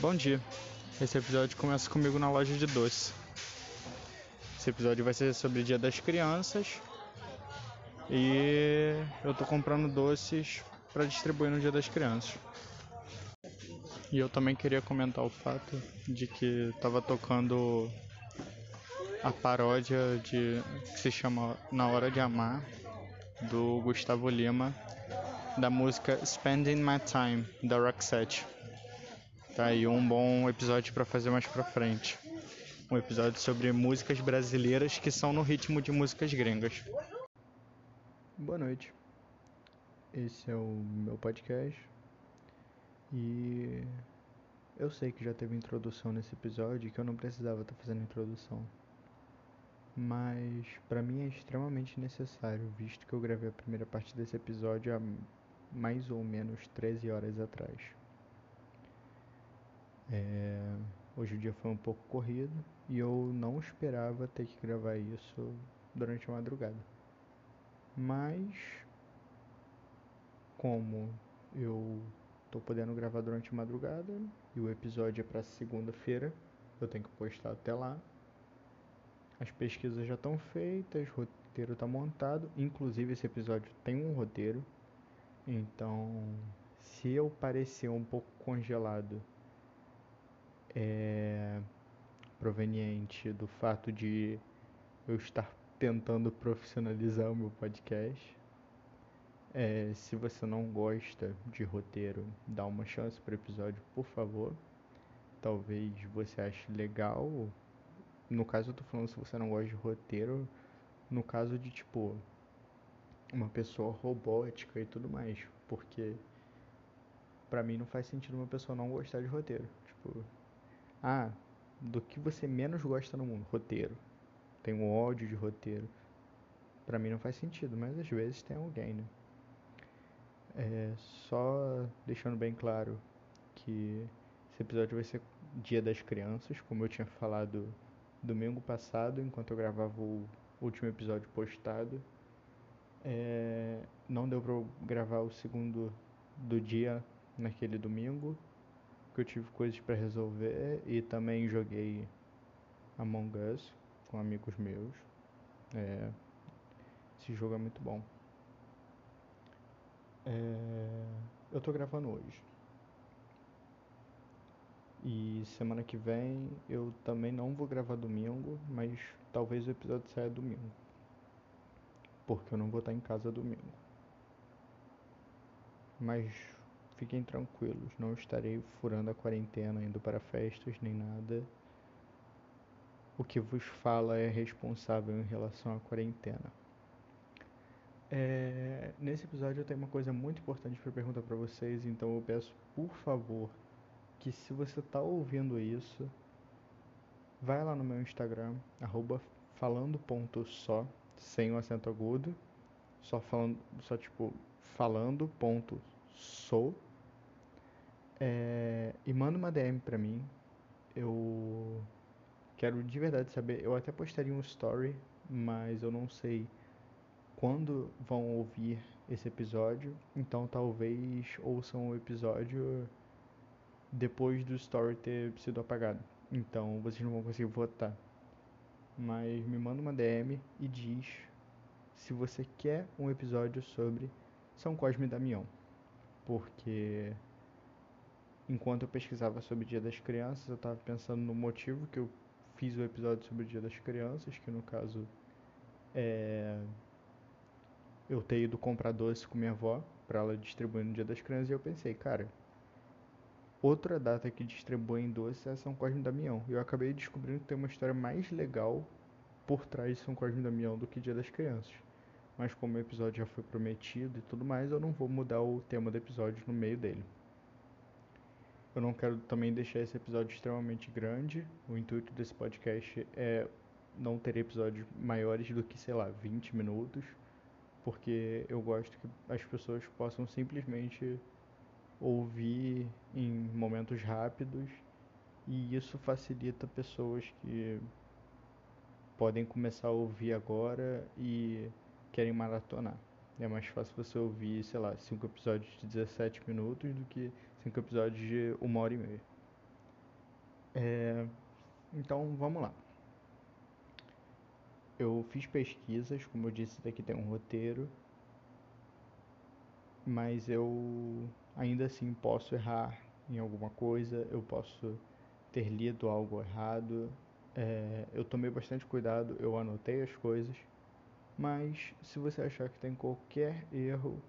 Bom dia. Esse episódio começa comigo na loja de doce. Esse episódio vai ser sobre o Dia das Crianças. E eu tô comprando doces para distribuir no Dia das Crianças. E eu também queria comentar o fato de que tava tocando a paródia de que se chama Na Hora de Amar do Gustavo Lima da música Spending My Time da Roxette. Tá aí um bom episódio para fazer mais pra frente. Um episódio sobre músicas brasileiras que são no ritmo de músicas gringas. Boa noite. Esse é o meu podcast. E eu sei que já teve introdução nesse episódio que eu não precisava estar fazendo introdução. Mas para mim é extremamente necessário, visto que eu gravei a primeira parte desse episódio há mais ou menos 13 horas atrás. É, hoje o dia foi um pouco corrido e eu não esperava ter que gravar isso durante a madrugada. Mas, como eu tô podendo gravar durante a madrugada e o episódio é para segunda-feira, eu tenho que postar até lá. As pesquisas já estão feitas, o roteiro está montado, inclusive esse episódio tem um roteiro. Então, se eu parecer um pouco congelado é proveniente do fato de eu estar tentando profissionalizar o meu podcast. É, se você não gosta de roteiro, dá uma chance para o episódio, por favor. Talvez você ache legal. No caso, eu tô falando se você não gosta de roteiro, no caso de tipo uma pessoa robótica e tudo mais, porque para mim não faz sentido uma pessoa não gostar de roteiro. Tipo, ah, do que você menos gosta no mundo? Roteiro. Um ódio de roteiro. Para mim não faz sentido, mas às vezes tem alguém, né? É, só deixando bem claro que esse episódio vai ser Dia das Crianças, como eu tinha falado domingo passado, enquanto eu gravava o último episódio postado. É, não deu pra gravar o segundo do dia naquele domingo, que eu tive coisas para resolver e também joguei Among Us com amigos meus. É, esse jogo é muito bom. É, eu tô gravando hoje. E semana que vem eu também não vou gravar domingo, mas talvez o episódio saia domingo. Porque eu não vou estar em casa domingo. Mas Fiquem tranquilos, não estarei furando a quarentena, indo para festas nem nada. O que vos fala é responsável em relação à quarentena. É, nesse episódio eu tenho uma coisa muito importante para perguntar para vocês, então eu peço por favor que se você está ouvindo isso, vai lá no meu Instagram, falando.só, sem o acento agudo, só falando, só tipo falando.sou é, e manda uma DM pra mim. Eu quero de verdade saber. Eu até postaria um story, mas eu não sei quando vão ouvir esse episódio. Então talvez ouçam o episódio depois do story ter sido apagado. Então vocês não vão conseguir votar. Mas me manda uma DM e diz se você quer um episódio sobre São Cosme e Damião. Porque enquanto eu pesquisava sobre o Dia das Crianças, eu estava pensando no motivo que eu fiz o episódio sobre o Dia das Crianças, que no caso é eu ter ido comprar doce com minha avó para ela distribuir no Dia das Crianças e eu pensei, cara, outra data que distribuem doce é São Cosme e Damião. E eu acabei descobrindo que tem uma história mais legal por trás de São Cosme e Damião do que Dia das Crianças. Mas como o episódio já foi prometido e tudo mais, eu não vou mudar o tema do episódio no meio dele. Eu não quero também deixar esse episódio extremamente grande. O intuito desse podcast é não ter episódios maiores do que, sei lá, 20 minutos, porque eu gosto que as pessoas possam simplesmente ouvir em momentos rápidos e isso facilita pessoas que podem começar a ouvir agora e querem maratonar. É mais fácil você ouvir, sei lá, 5 episódios de 17 minutos do que 5 episódios de uma hora e meia. É, então vamos lá. Eu fiz pesquisas, como eu disse, daqui tem um roteiro, mas eu ainda assim posso errar em alguma coisa, eu posso ter lido algo errado. É, eu tomei bastante cuidado, eu anotei as coisas, mas se você achar que tem qualquer erro,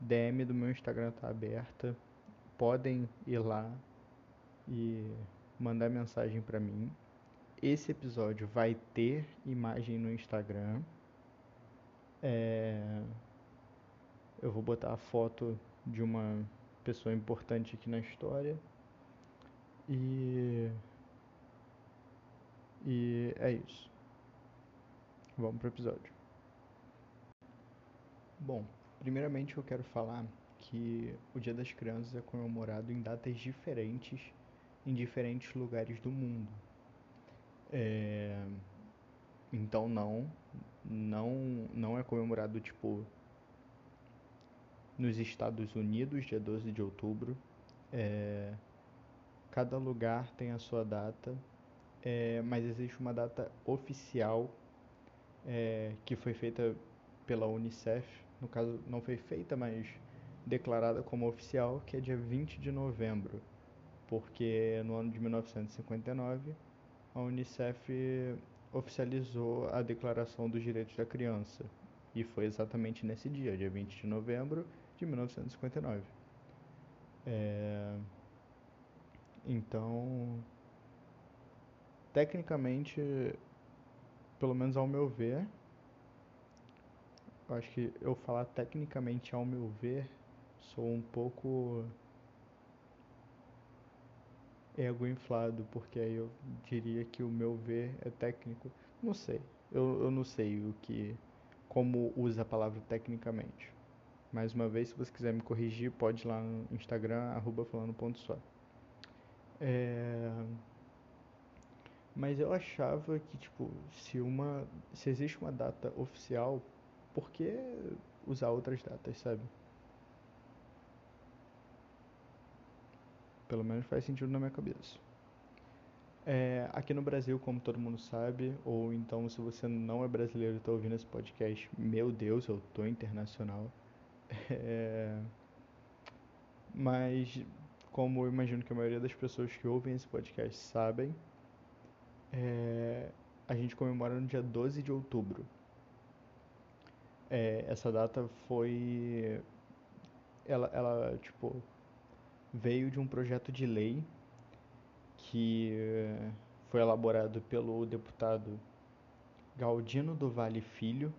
DM do meu Instagram tá aberta, podem ir lá e mandar mensagem para mim. Esse episódio vai ter imagem no Instagram. É... Eu vou botar a foto de uma pessoa importante aqui na história. E. E é isso. Vamos pro episódio. Bom, primeiramente eu quero falar que o Dia das Crianças é comemorado em datas diferentes em diferentes lugares do mundo. É... Então não, não, não é comemorado tipo nos Estados Unidos, dia 12 de outubro. É... Cada lugar tem a sua data, é... mas existe uma data oficial é... que foi feita pela Unicef. No caso, não foi feita, mas declarada como oficial, que é dia 20 de novembro porque no ano de 1959 a Unicef oficializou a Declaração dos Direitos da Criança e foi exatamente nesse dia, dia 20 de novembro de 1959. É... Então, tecnicamente, pelo menos ao meu ver, eu acho que eu falar tecnicamente ao meu ver, sou um pouco ego inflado, porque aí eu diria que o meu ver é técnico. Não sei. Eu, eu não sei o que. como usa a palavra tecnicamente. Mais uma vez, se você quiser me corrigir, pode ir lá no Instagram, arroba falando ponto só. É... Mas eu achava que, tipo, se uma. se existe uma data oficial, por que usar outras datas, sabe? Pelo menos faz sentido na minha cabeça. É, aqui no Brasil, como todo mundo sabe, ou então se você não é brasileiro e está ouvindo esse podcast, meu Deus, eu tô internacional. É, mas, como eu imagino que a maioria das pessoas que ouvem esse podcast sabem, é, a gente comemora no dia 12 de outubro. É, essa data foi. Ela, ela, tipo, veio de um projeto de lei que eh, foi elaborado pelo deputado Galdino do Vale Filho.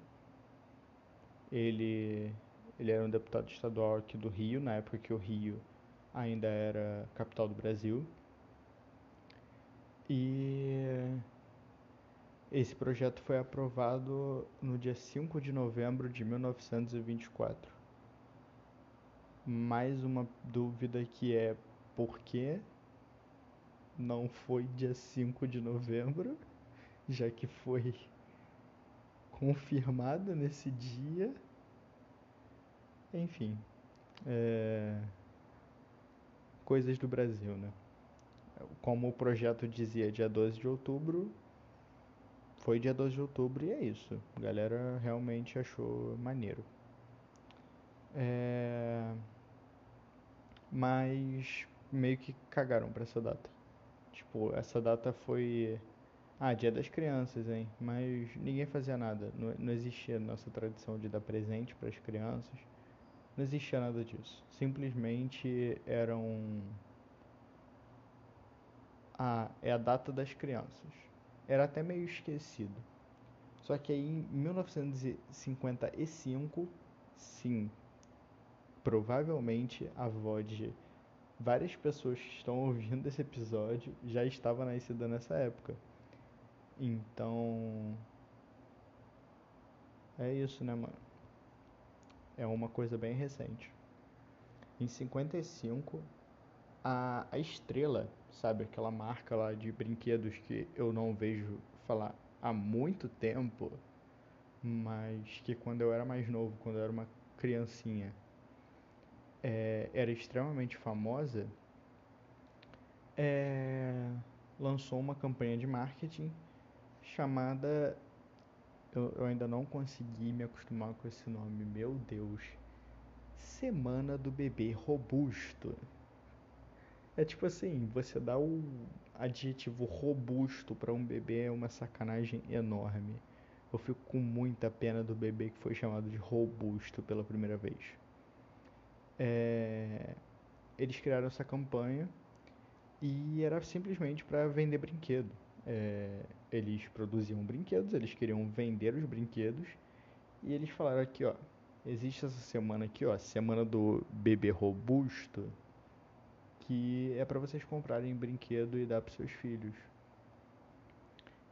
Ele, ele era um deputado estadual aqui do Rio, na época que o Rio ainda era capital do Brasil. E esse projeto foi aprovado no dia 5 de novembro de 1924 mais uma dúvida que é por que não foi dia 5 de novembro, já que foi confirmado nesse dia. Enfim, é... coisas do Brasil, né? Como o projeto dizia, dia 12 de outubro, foi dia 12 de outubro e é isso. A galera realmente achou maneiro. É mas meio que cagaram pra essa data. Tipo, essa data foi. Ah, dia das crianças, hein? Mas ninguém fazia nada. Não, não existia nossa tradição de dar presente para as crianças. Não existia nada disso. Simplesmente eram. Ah, é a data das crianças. Era até meio esquecido. Só que aí em 1955, sim, provavelmente a avó de várias pessoas que estão ouvindo esse episódio já estava nascida nessa época. Então. É isso, né, mano? É uma coisa bem recente. Em 55, a, a estrela, sabe? Aquela marca lá de brinquedos que eu não vejo falar há muito tempo, mas que quando eu era mais novo, quando eu era uma criancinha, é, era extremamente famosa, é, lançou uma campanha de marketing chamada. Eu, eu ainda não consegui me acostumar com esse nome, meu Deus. Semana do Bebê Robusto. É tipo assim, você dá o adjetivo robusto para um bebê é uma sacanagem enorme. Eu fico com muita pena do bebê que foi chamado de robusto pela primeira vez. É... Eles criaram essa campanha e era simplesmente para vender brinquedo. É... Eles produziam brinquedos, eles queriam vender os brinquedos e eles falaram aqui, ó, existe essa semana aqui, ó, semana do bebê robusto que é para vocês comprarem brinquedo e dar para seus filhos.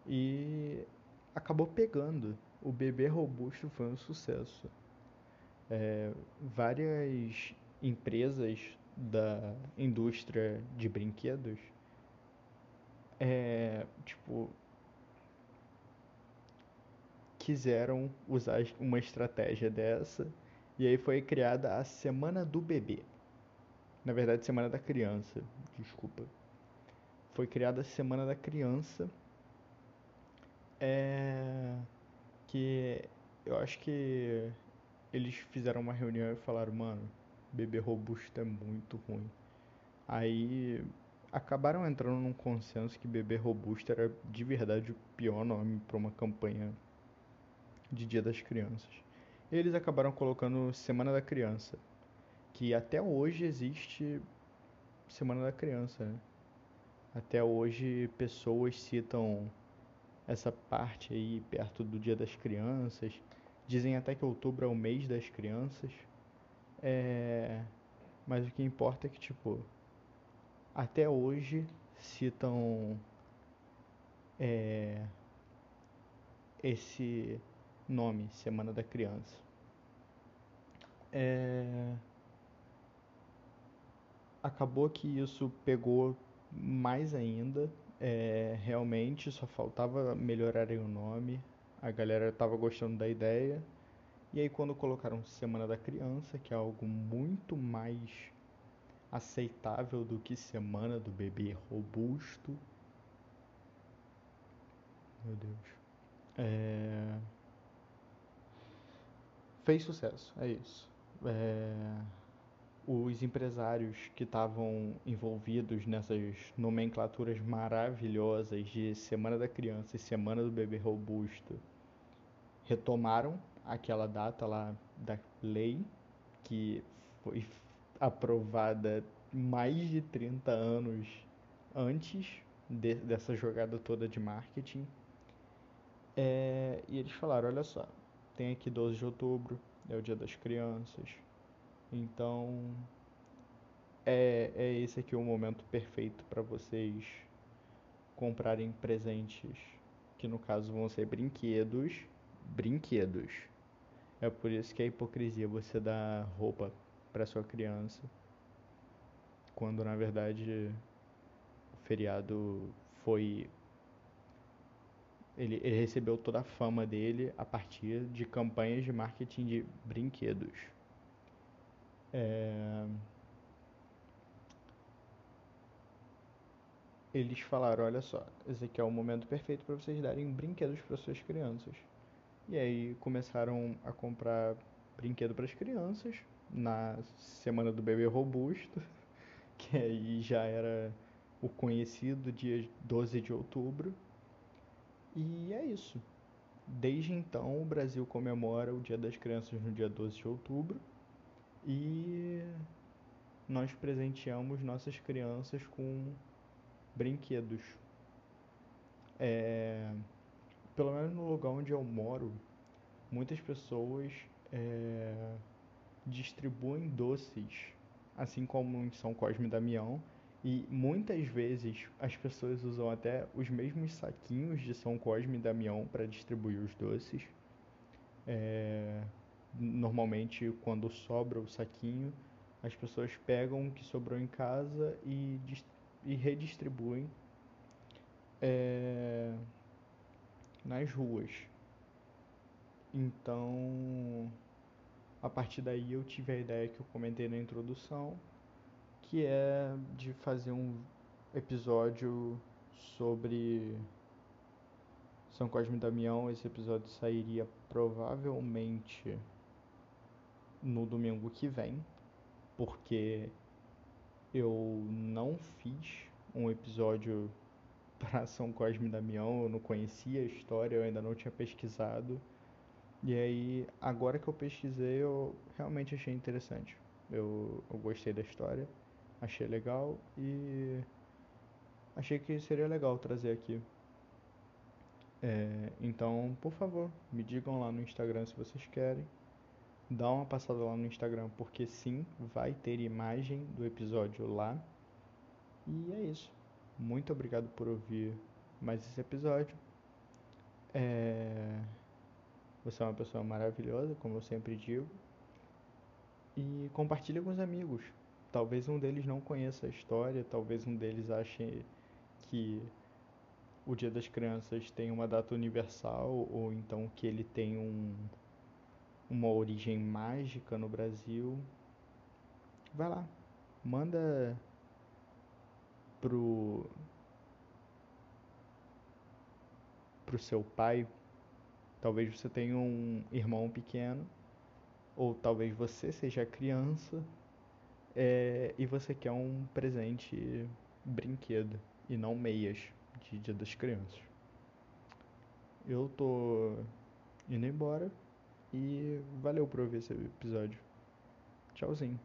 E acabou pegando. O bebê robusto foi um sucesso. É, várias empresas da indústria de brinquedos é, tipo quiseram usar uma estratégia dessa e aí foi criada a semana do bebê na verdade, Semana da Criança. Desculpa. Foi criada a Semana da Criança. É. Que eu acho que eles fizeram uma reunião e falaram, mano, bebê robusto é muito ruim. Aí acabaram entrando num consenso que bebê robusto era de verdade o pior nome para uma campanha de Dia das Crianças. Eles acabaram colocando Semana da Criança que até hoje existe Semana da Criança. Né? Até hoje pessoas citam essa parte aí perto do Dia das Crianças. Dizem até que outubro é o mês das crianças. É... Mas o que importa é que, tipo, até hoje citam é... esse nome, Semana da Criança. É acabou que isso pegou mais ainda. É, realmente só faltava melhorarem o nome. A galera tava gostando da ideia. E aí quando colocaram Semana da Criança, que é algo muito mais aceitável do que Semana do Bebê Robusto. Meu Deus. É... Fez sucesso, é isso. É os empresários que estavam envolvidos nessas nomenclaturas maravilhosas de Semana da Criança e Semana do Bebê Robusto retomaram aquela data lá da lei que foi aprovada mais de 30 anos antes de, dessa jogada toda de marketing. É, e eles falaram: olha só, tem aqui 12 de outubro, é o Dia das Crianças então, é, é esse aqui o momento perfeito para vocês comprarem presentes, que no caso vão ser brinquedos, brinquedos. É por isso que é hipocrisia você dar roupa para sua criança, quando na verdade o feriado foi ele, ele recebeu toda a fama dele a partir de campanhas de marketing de brinquedos. É... Eles falaram, olha só, esse aqui é o momento perfeito para vocês darem brinquedos para suas crianças. E aí começaram a comprar brinquedo para as crianças na semana do bebê robusto, que aí já era o conhecido dia 12 de outubro. E é isso. Desde então, o Brasil comemora o Dia das Crianças no dia 12 de outubro. E nós presenteamos nossas crianças com brinquedos. É, pelo menos no lugar onde eu moro, muitas pessoas é, distribuem doces, assim como em São Cosme e Damião, e muitas vezes as pessoas usam até os mesmos saquinhos de São Cosme e Damião para distribuir os doces. É, normalmente quando sobra o saquinho, as pessoas pegam o que sobrou em casa e, e redistribuem é, nas ruas. Então, a partir daí eu tive a ideia que eu comentei na introdução, que é de fazer um, episódio sobre São Cosme e Damião. Esse episódio sairia provavelmente no domingo que vem, porque eu não fiz um episódio para São Cosme e Damião, eu não conhecia a história, eu ainda não tinha pesquisado. E aí, agora que eu pesquisei, eu realmente achei interessante. Eu, eu gostei da história, achei legal e achei que seria legal trazer aqui. É, então, por favor, me digam lá no Instagram se vocês querem. Dá uma passada lá no Instagram, porque sim, vai ter imagem do episódio lá. E é isso. Muito obrigado por ouvir mais esse episódio. É... Você é uma pessoa maravilhosa, como eu sempre digo. E compartilhe com os amigos. Talvez um deles não conheça a história, talvez um deles ache que o Dia das Crianças tem uma data universal ou então que ele tem um, uma origem mágica no Brasil. Vai lá, manda pro pro seu pai. Talvez você tenha um irmão pequeno ou talvez você seja criança é, e você quer um presente brinquedo e não meias de Dia das Crianças. Eu tô indo embora e valeu por ouvir esse episódio. Tchauzinho.